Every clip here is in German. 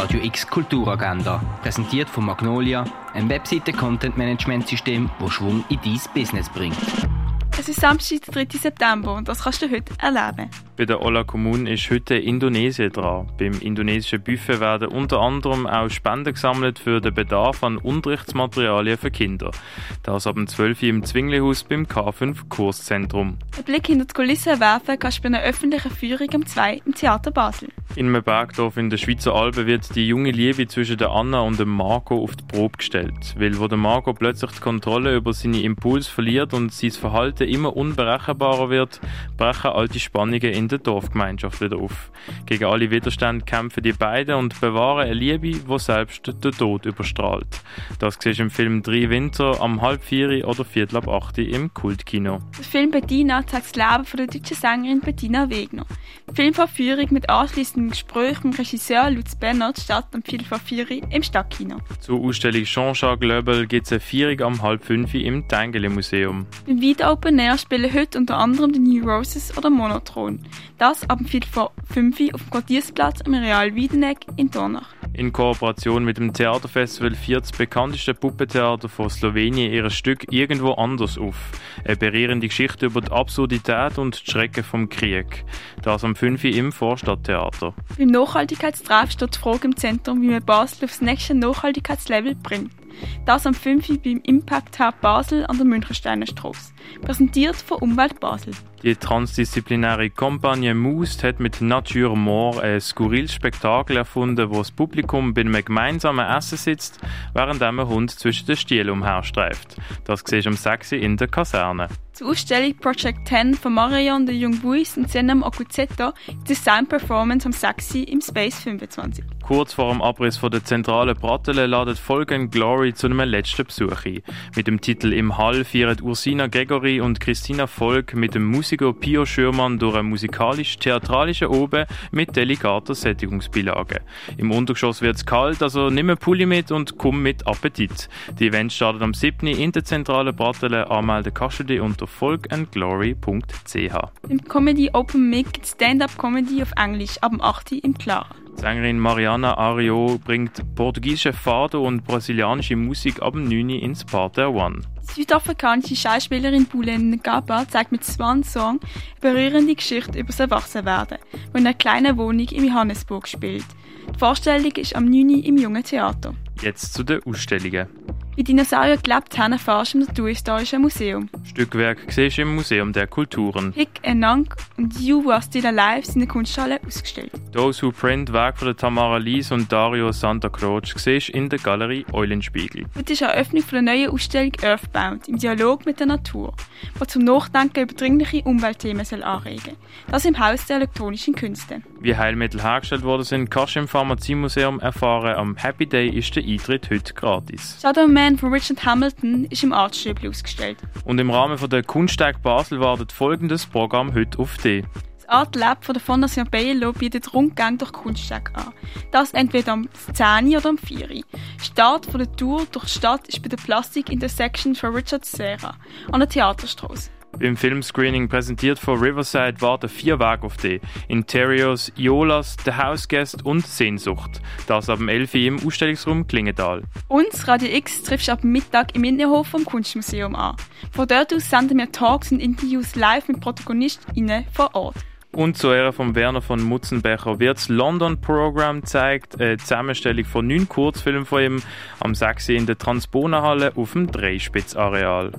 Radio X Kulturagenda, präsentiert von Magnolia, ein Webseite-Content-Management-System, das Schwung in dein Business bringt. Es ist Samstag, der 3. September und das kannst du heute erleben. Bei der Ola Kommun ist heute Indonesien dran. Beim indonesischen Buffet werden unter anderem auch Spenden gesammelt für den Bedarf an Unterrichtsmaterialien für Kinder. Das ab dem 12 Uhr im Zwinglihaus beim K5 Kurszentrum. Einen Blick hinter die Kulissen werfen kannst du bei einer öffentlichen Führung um 2 im Theater Basel. In einem Bergdorf in der Schweizer Alpen wird die junge Liebe zwischen der Anna und dem Marco auf die Probe gestellt. Weil wo der Marco plötzlich die Kontrolle über seine Impulse verliert und sein Verhalten immer unberechenbarer wird, brechen alte Spannungen in der Dorfgemeinschaft wieder auf. Gegen alle Widerstände kämpfen die beiden und bewahren eine Liebe, die selbst den Tod überstrahlt. Das siehst du im Film «Drei Winter» am halb vier oder viertel ab acht im Kultkino. Der Film «Bettina» zeigt das Leben von der deutschen Sängerin Bettina Wegner. Die Filmvorführung mit anschließendem Gespräch mit dem Regisseur Lutz Bernhard startet am Viertel vor vier im Stadtkino. Zur Ausstellung Jean-Jacques Löbel gibt es eine Vierung am halb fünf im Tengele Museum. Beim Video Open Air spielen heute unter anderem die New Roses oder Monotron. Das ab dem Viertel vor fünf auf dem Quartiersplatz am Real Wiedeneck in Dornach. In Kooperation mit dem Theaterfestival führt das bekannteste Puppentheater von Slowenien ihr Stück irgendwo anders auf. Eine berührende Geschichte über die Absurdität und die Schrecken vom Krieg. Das am 5. im Vorstadttheater. Beim Nachhaltigkeitstreff steht die Frage im Zentrum, wie man Basel aufs nächste Nachhaltigkeitslevel bringt. Das am 5. beim Impact Hub Basel an der Münchensteiner Straße. Präsentiert von Umwelt Basel. Die transdisziplinäre Kampagne Moust hat mit Nature More ein skurriles Spektakel erfunden, wo das Publikum bei einem gemeinsamen Essen sitzt, während ein Hund zwischen den Stielen umherstreift. Das siehst du um 6 in der Kaserne. Zur Ausstellung Project 10 von Marion de Jungbuis und Senem Okuzetto Design Performance am 6 im Space 25. Kurz vor dem Abriss von der zentralen Brattele ladet Folgen Glory zu einem letzten Besuch ein. Mit dem Titel Im Hall feiern Ursina Gregory und Christina Volk mit dem Musiker Pio Schürmann durch einen musikalisch-theatralischen Oben mit delikater Sättigungsbeilage. Im Untergeschoss wird es kalt, also nimm Pulli mit und komm mit Appetit. Die Event startet am 7. in der zentralen Brattele. Anmelden kannst du dich unter folkandglory.ch. Im Comedy Open Mic Stand-Up Comedy auf Englisch ab dem 8. im Clara. Sängerin Mariana Ario bringt portugiesische Fado und brasilianische Musik ab dem 9. ins Parterre One. Die südafrikanische Schauspielerin Bulen Gaba zeigt mit Swan Song eine berührende Geschichte über das Erwachsenwerden, wo in einer kleinen Wohnung in Johannesburg spielt. Die Vorstellung ist am 9. im Jungen Theater. Jetzt zu den Ausstellungen. Wie Dinosaurier gelebt haben, erfährst du im Naturhistorischen Museum. Stückwerk siehst du im Museum der Kulturen. Hick Enang und You Are Still Alive sind in der Kunsthalle ausgestellt. Those Who Print, Werk von Tamara Lies und Dario Santa Croce, siehst du in der Galerie Eulenspiegel. Heute ist eine Eröffnung von der neuen Ausstellung Earthbound im Dialog mit der Natur, die zum Nachdenken über dringliche Umweltthemen soll anregen Das im Haus der elektronischen Künste. Wie Heilmittel hergestellt worden sind, kannst du im Pharmaziemuseum erfahren. Am Happy Day ist der Eintritt heute gratis. Shadow Man von Richard Hamilton ist im Artstübli ausgestellt. Und im Rahmen von der Kunsttag Basel wartet folgendes Programm heute auf dich. Das Art Lab von der Fondation Bello bietet Rundgänge durch Kunststücke an. Das entweder am 10 oder am 4. Start von der Tour durch die Stadt ist bei der Plastik Intersection von Richard Serra an der Theaterstraße. Beim Filmscreening präsentiert von Riverside warten vier Wege auf dich. Interiors, Iolas, The House Guest und Sehnsucht. Das ab dem 11 Uhr im Ausstellungsraum Klingenthal. Uns, Radio X, triffst du ab Mittag im Innenhof vom Kunstmuseum an. Von dort aus senden wir Talks und Interviews live mit ProtagonistInnen vor Ort. Und zu Ehren von Werner von Mutzenbecher wird das London Program gezeigt, eine Zusammenstellung von neun Kurzfilmen von ihm am 6. in der Transponerhalle auf dem Dreispitzareal.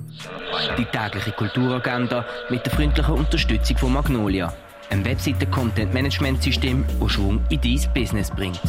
Die tägliche Kulturagenda mit der freundlichen Unterstützung von Magnolia, einem Webseite-Content-Management-System, das Schwung in dein Business bringt.